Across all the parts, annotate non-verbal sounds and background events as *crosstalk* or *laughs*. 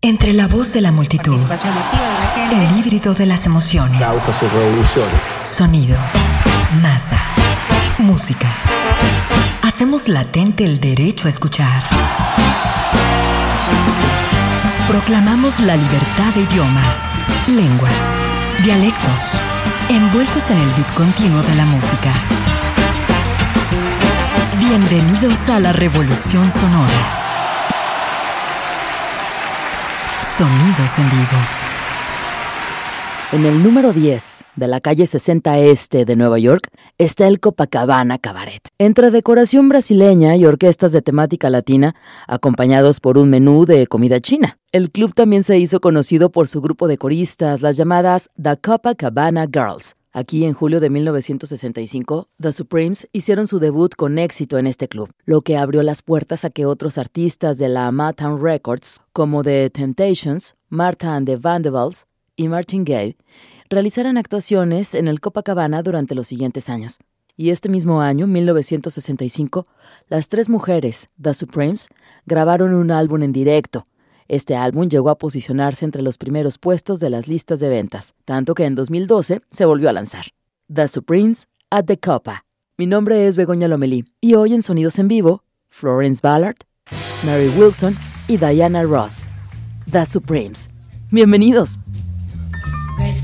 Entre la voz de la multitud, de la el híbrido de las emociones, causa sus revoluciones. sonido, masa, música. Hacemos latente el derecho a escuchar. Proclamamos la libertad de idiomas, lenguas, dialectos, envueltos en el beat continuo de la música. Bienvenidos a la revolución sonora. Sonidos en vivo. En el número 10 de la calle 60 Este de Nueva York está el Copacabana Cabaret. Entre decoración brasileña y orquestas de temática latina, acompañados por un menú de comida china. El club también se hizo conocido por su grupo de coristas, las llamadas The Copacabana Girls. Aquí en julio de 1965, The Supremes hicieron su debut con éxito en este club, lo que abrió las puertas a que otros artistas de la Motown Records, como The Temptations, Martha and the Vanderbilts y Martin Gaye, realizaran actuaciones en el Copacabana durante los siguientes años. Y este mismo año, 1965, las tres mujeres, The Supremes, grabaron un álbum en directo. Este álbum llegó a posicionarse entre los primeros puestos de las listas de ventas, tanto que en 2012 se volvió a lanzar. The Supremes at the Copa. Mi nombre es Begoña Lomelí y hoy en Sonidos en Vivo, Florence Ballard, Mary Wilson y Diana Ross. The Supremes. Bienvenidos. Gray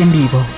en vivo.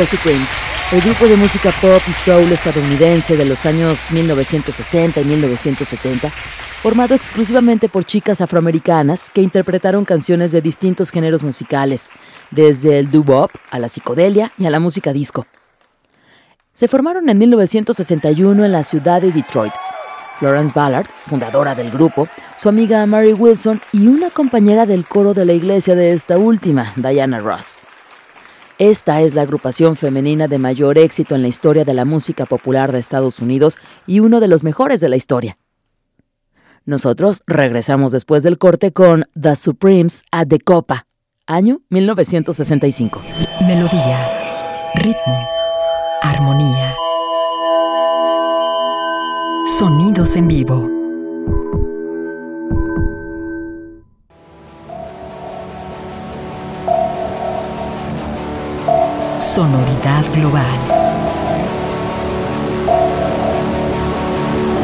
El grupo de música pop y soul estadounidense de los años 1960 y 1970, formado exclusivamente por chicas afroamericanas que interpretaron canciones de distintos géneros musicales, desde el doo-wop a la psicodelia y a la música disco. Se formaron en 1961 en la ciudad de Detroit. Florence Ballard, fundadora del grupo, su amiga Mary Wilson y una compañera del coro de la iglesia de esta última, Diana Ross. Esta es la agrupación femenina de mayor éxito en la historia de la música popular de Estados Unidos y uno de los mejores de la historia. Nosotros regresamos después del corte con The Supremes at the Copa, año 1965. Melodía, ritmo, armonía. Sonidos en vivo. Sonoridad global.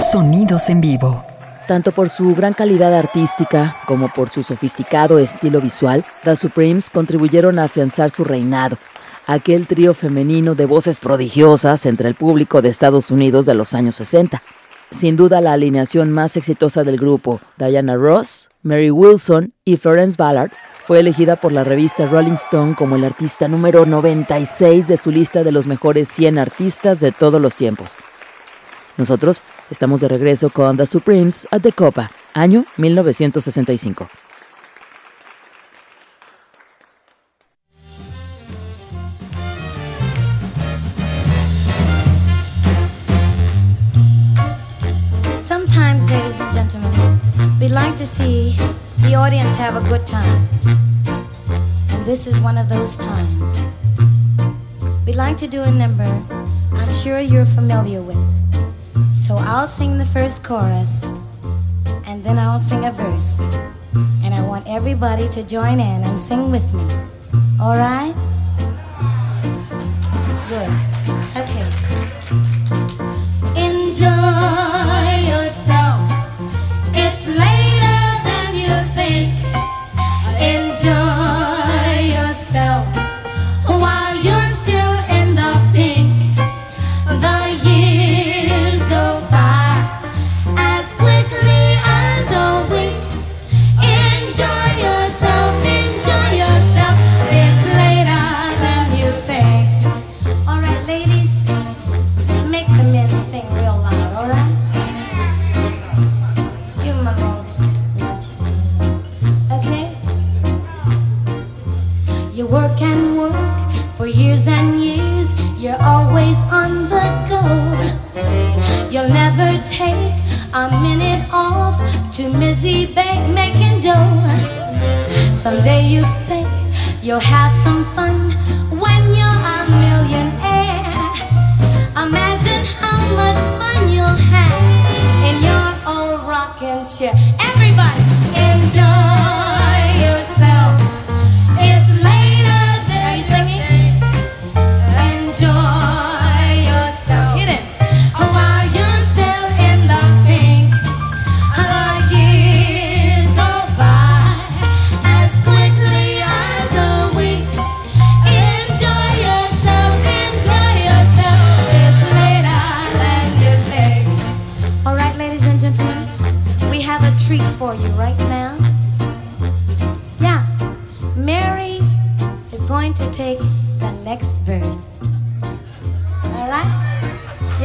Sonidos en vivo. Tanto por su gran calidad artística como por su sofisticado estilo visual, The Supremes contribuyeron a afianzar su reinado, aquel trío femenino de voces prodigiosas entre el público de Estados Unidos de los años 60. Sin duda la alineación más exitosa del grupo, Diana Ross, Mary Wilson y Florence Ballard, fue elegida por la revista Rolling Stone como el artista número 96 de su lista de los mejores 100 artistas de todos los tiempos. Nosotros estamos de regreso con The Supremes at the Copa, año 1965. Sometimes, ladies and gentlemen, we like to see the audience have a good time. And this is one of those times. We'd like to do a number I'm sure you're familiar with. So I'll sing the first chorus, and then I'll sing a verse. And I want everybody to join in and sing with me. All right? Good. Okay. Enjoy yourself. It's than Thank.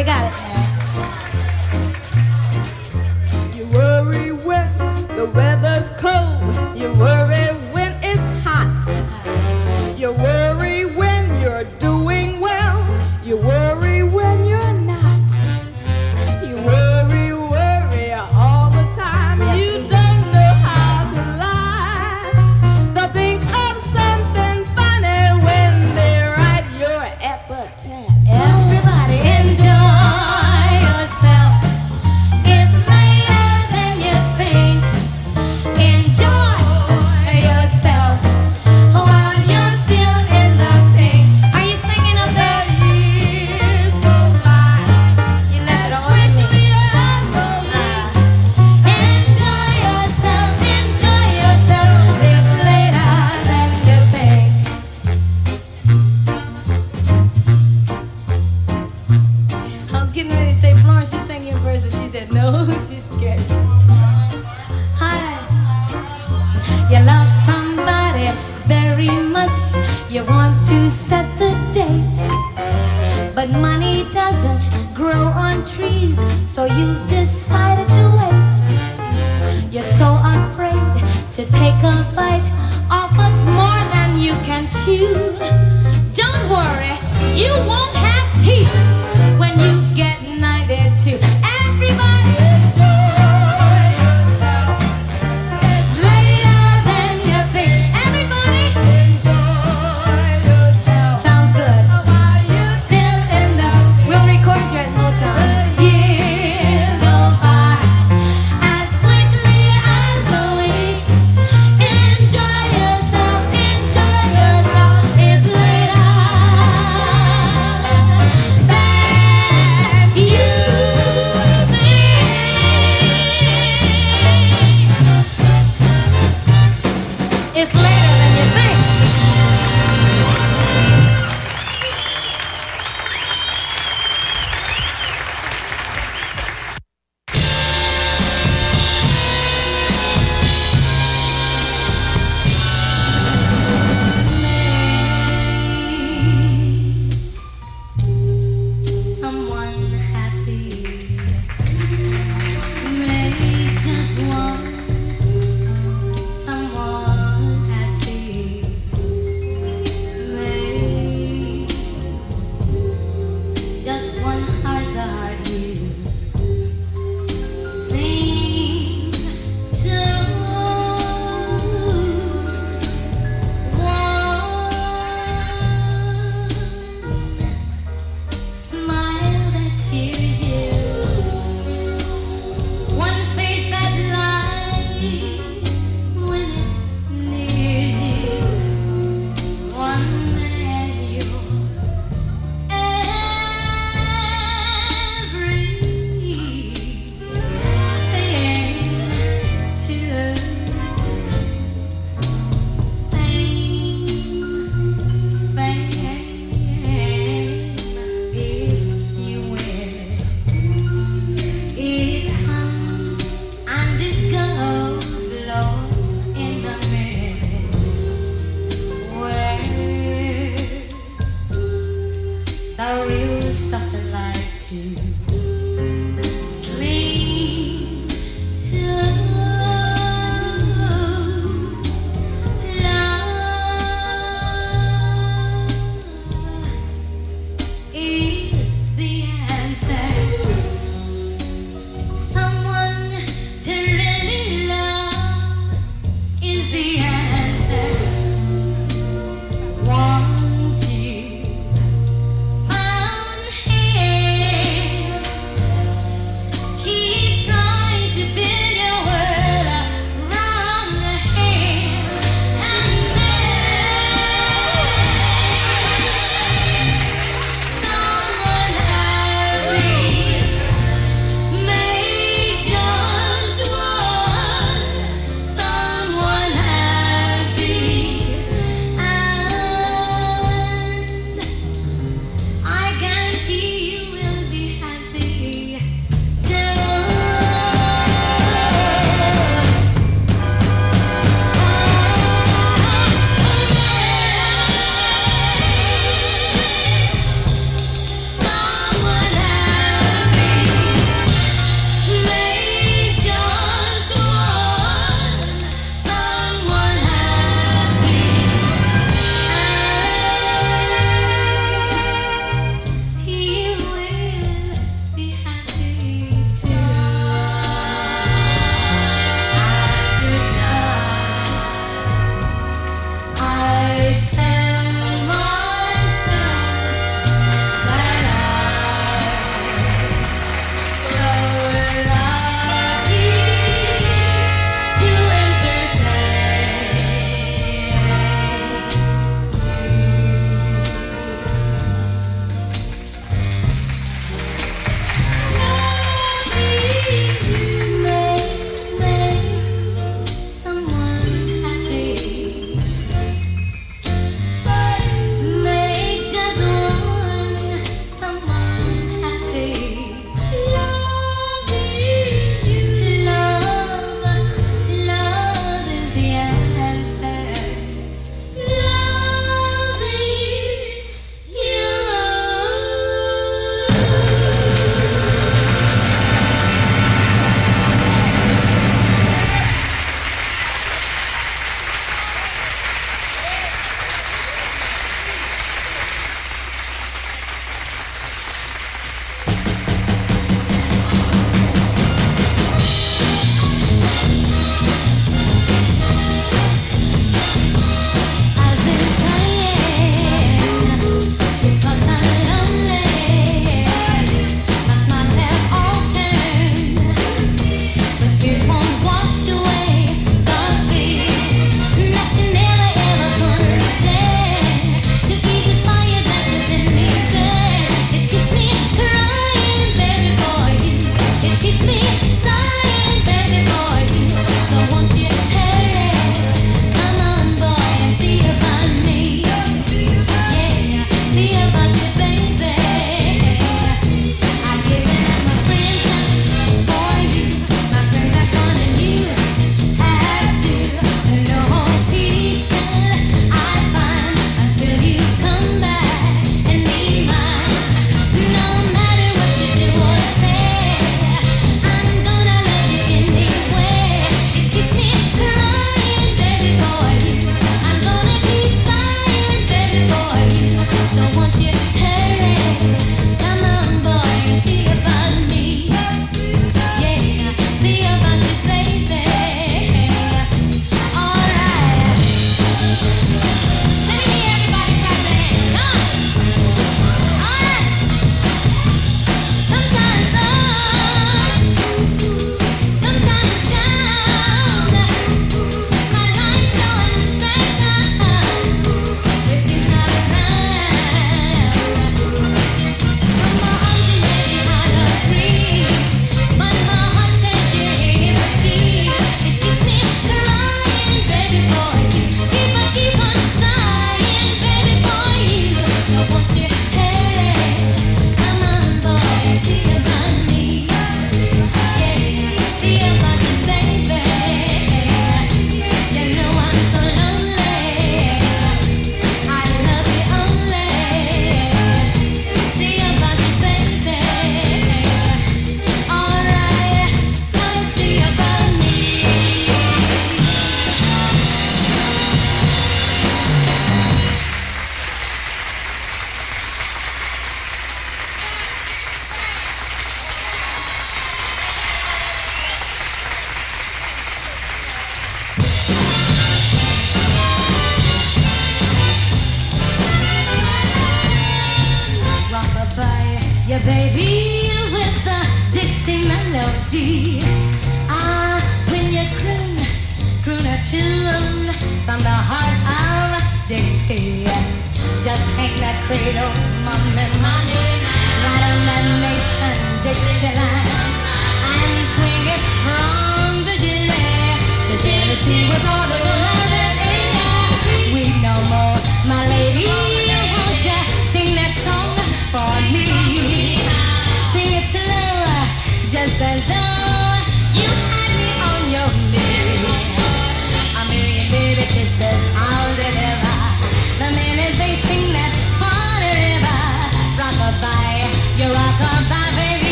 Obrigada.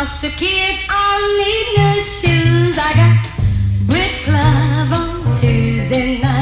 Us the kids all need new shoes. I got rich club on Tuesday night.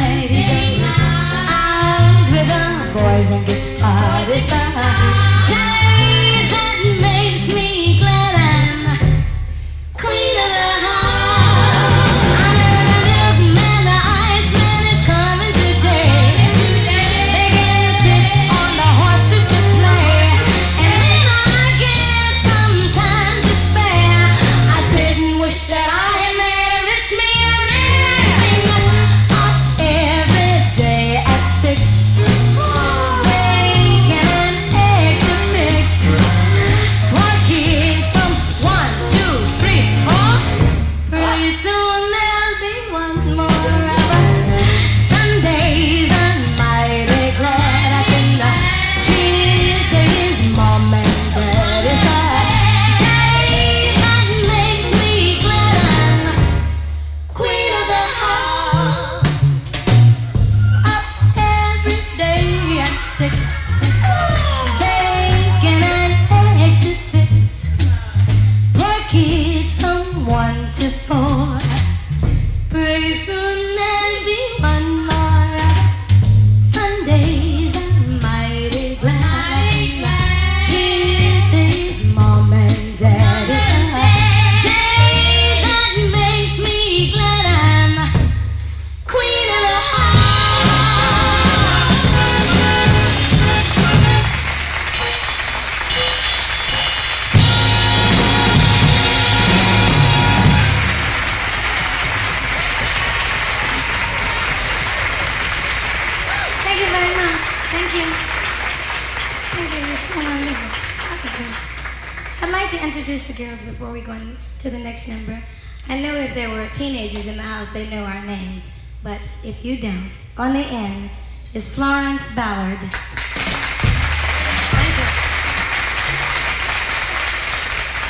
in the house, they know our names. But if you don't, on the end is Florence Ballard.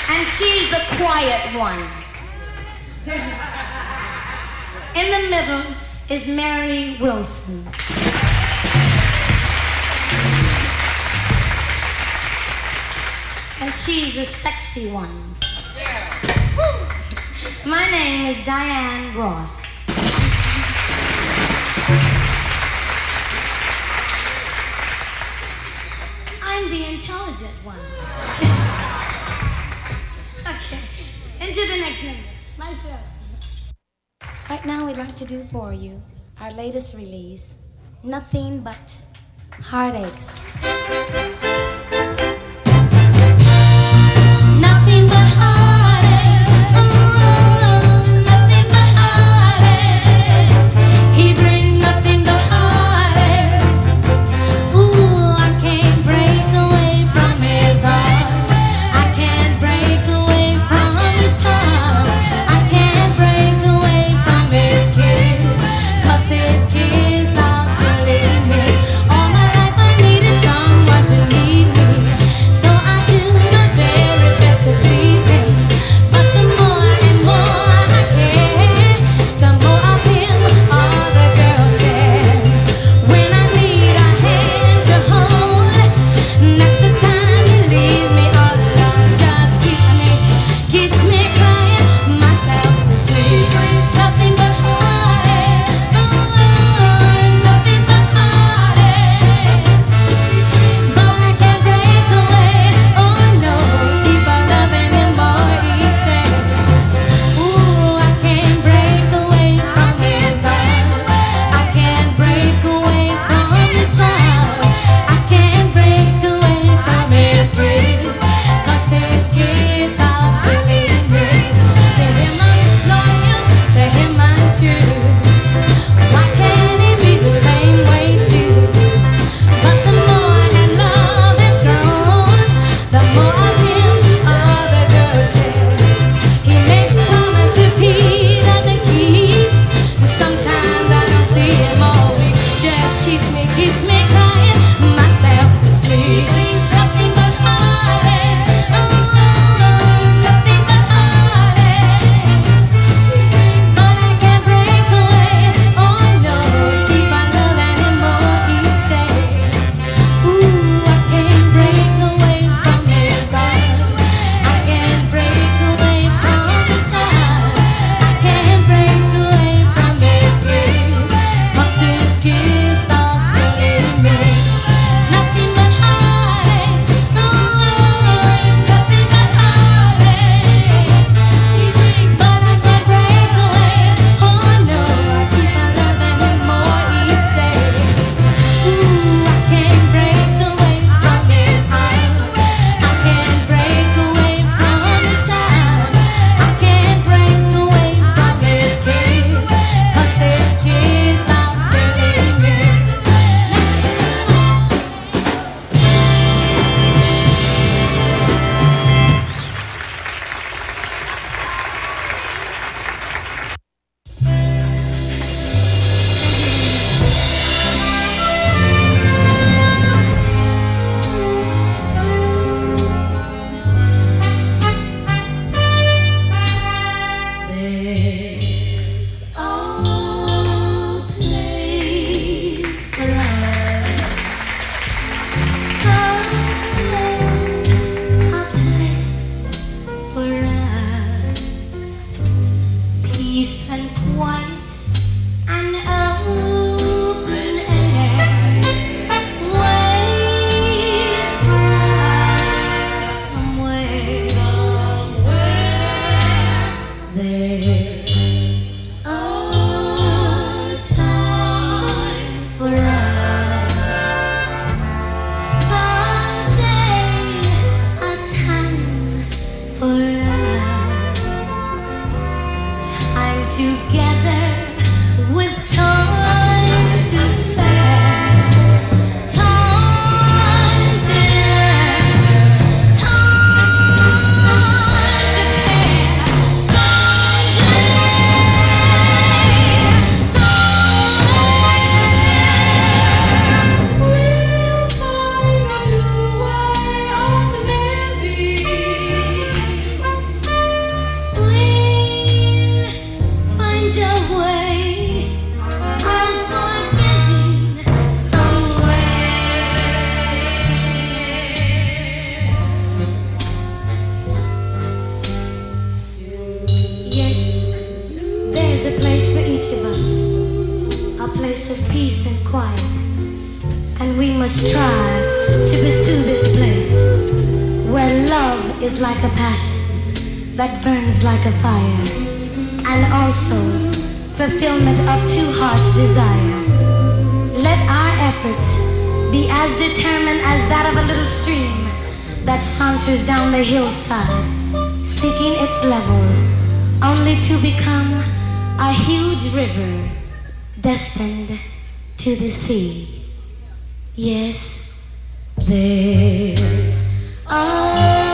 And she's the quiet one. in the middle is Mary Wilson. And she's the sexy one. My name is Diane Ross. I'm the intelligent one. *laughs* okay, into the next number. Myself. Right now, we'd like to do for you our latest release Nothing But Heartaches. Its level, only to become a huge river destined to the sea. Yes, there's a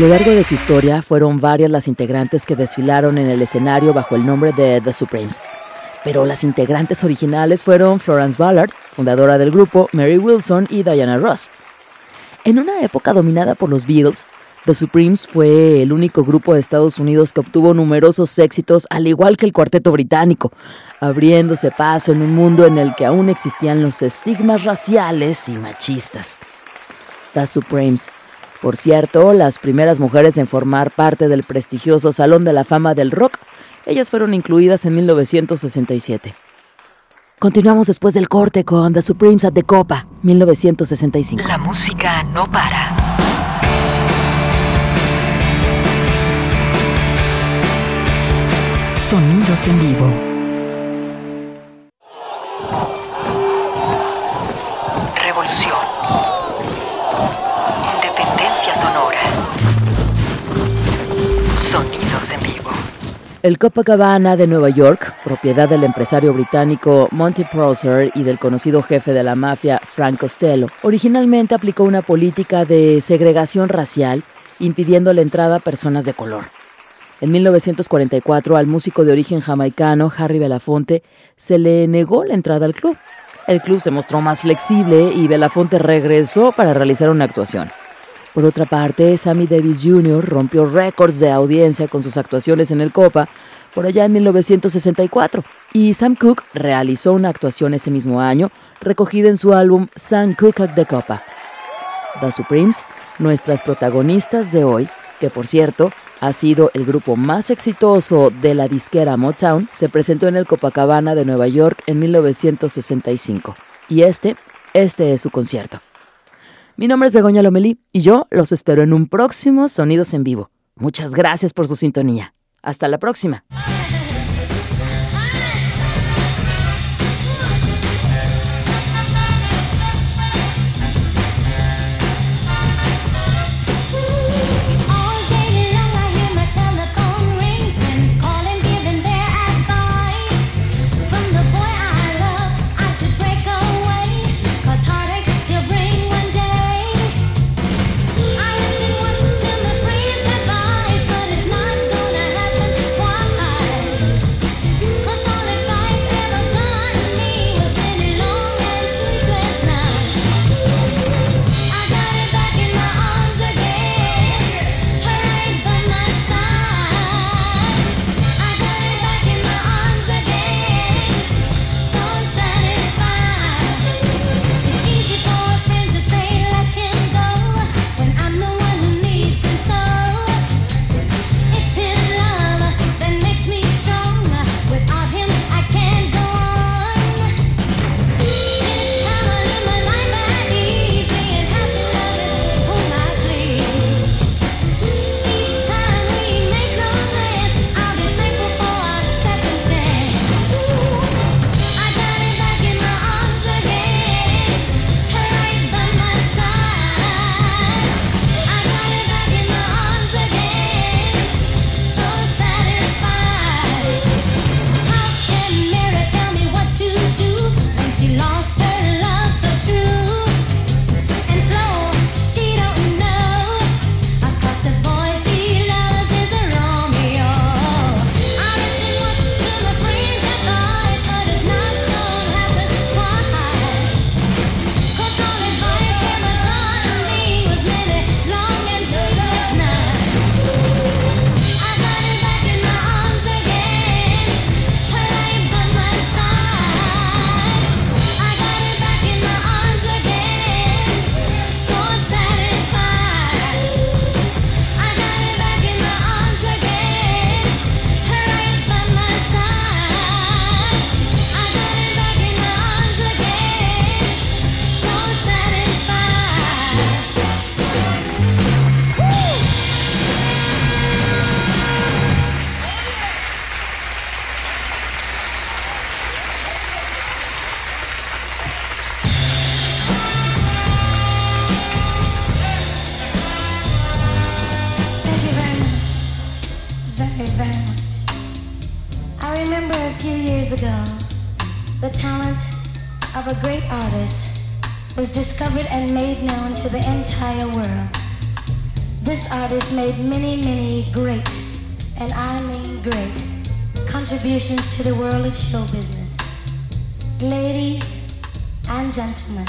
lo largo de su historia fueron varias las integrantes que desfilaron en el escenario bajo el nombre de The Supremes. Pero las integrantes originales fueron Florence Ballard, fundadora del grupo, Mary Wilson y Diana Ross. En una época dominada por los Beatles, The Supremes fue el único grupo de Estados Unidos que obtuvo numerosos éxitos, al igual que el cuarteto británico, abriéndose paso en un mundo en el que aún existían los estigmas raciales y machistas. The Supremes. Por cierto, las primeras mujeres en formar parte del prestigioso Salón de la Fama del Rock, ellas fueron incluidas en 1967. Continuamos después del corte con The Supremes at the Copa, 1965. La música no para. Sonidos en vivo. Sonidos en vivo. El Copacabana de Nueva York, propiedad del empresario británico Monty Prosser y del conocido jefe de la mafia Frank Costello, originalmente aplicó una política de segregación racial, impidiendo la entrada a personas de color. En 1944, al músico de origen jamaicano Harry Belafonte se le negó la entrada al club. El club se mostró más flexible y Belafonte regresó para realizar una actuación. Por otra parte, Sammy Davis Jr. rompió récords de audiencia con sus actuaciones en el Copa por allá en 1964 y Sam Cooke realizó una actuación ese mismo año recogida en su álbum Sam Cooke at the Copa. The Supremes, nuestras protagonistas de hoy, que por cierto ha sido el grupo más exitoso de la disquera Motown, se presentó en el Copacabana de Nueva York en 1965. Y este, este es su concierto. Mi nombre es Begoña Lomelí y yo los espero en un próximo Sonidos en Vivo. Muchas gracias por su sintonía. Hasta la próxima. entire world. This artist made many, many great, and I mean great, contributions to the world of show business. Ladies and gentlemen,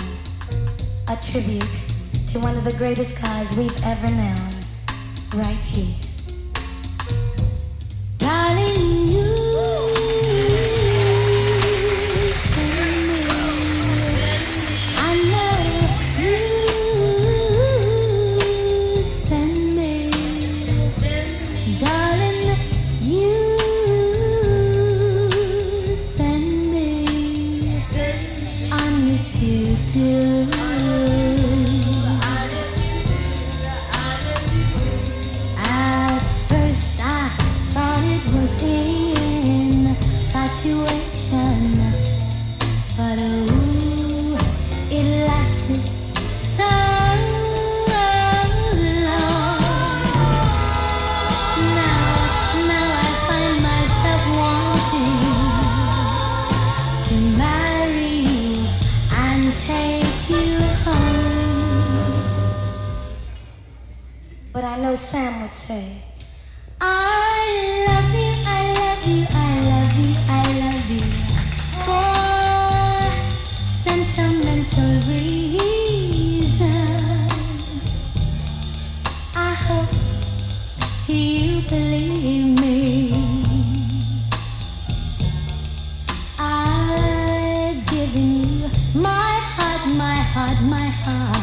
a tribute to one of the greatest guys we've ever known, right here. Ah.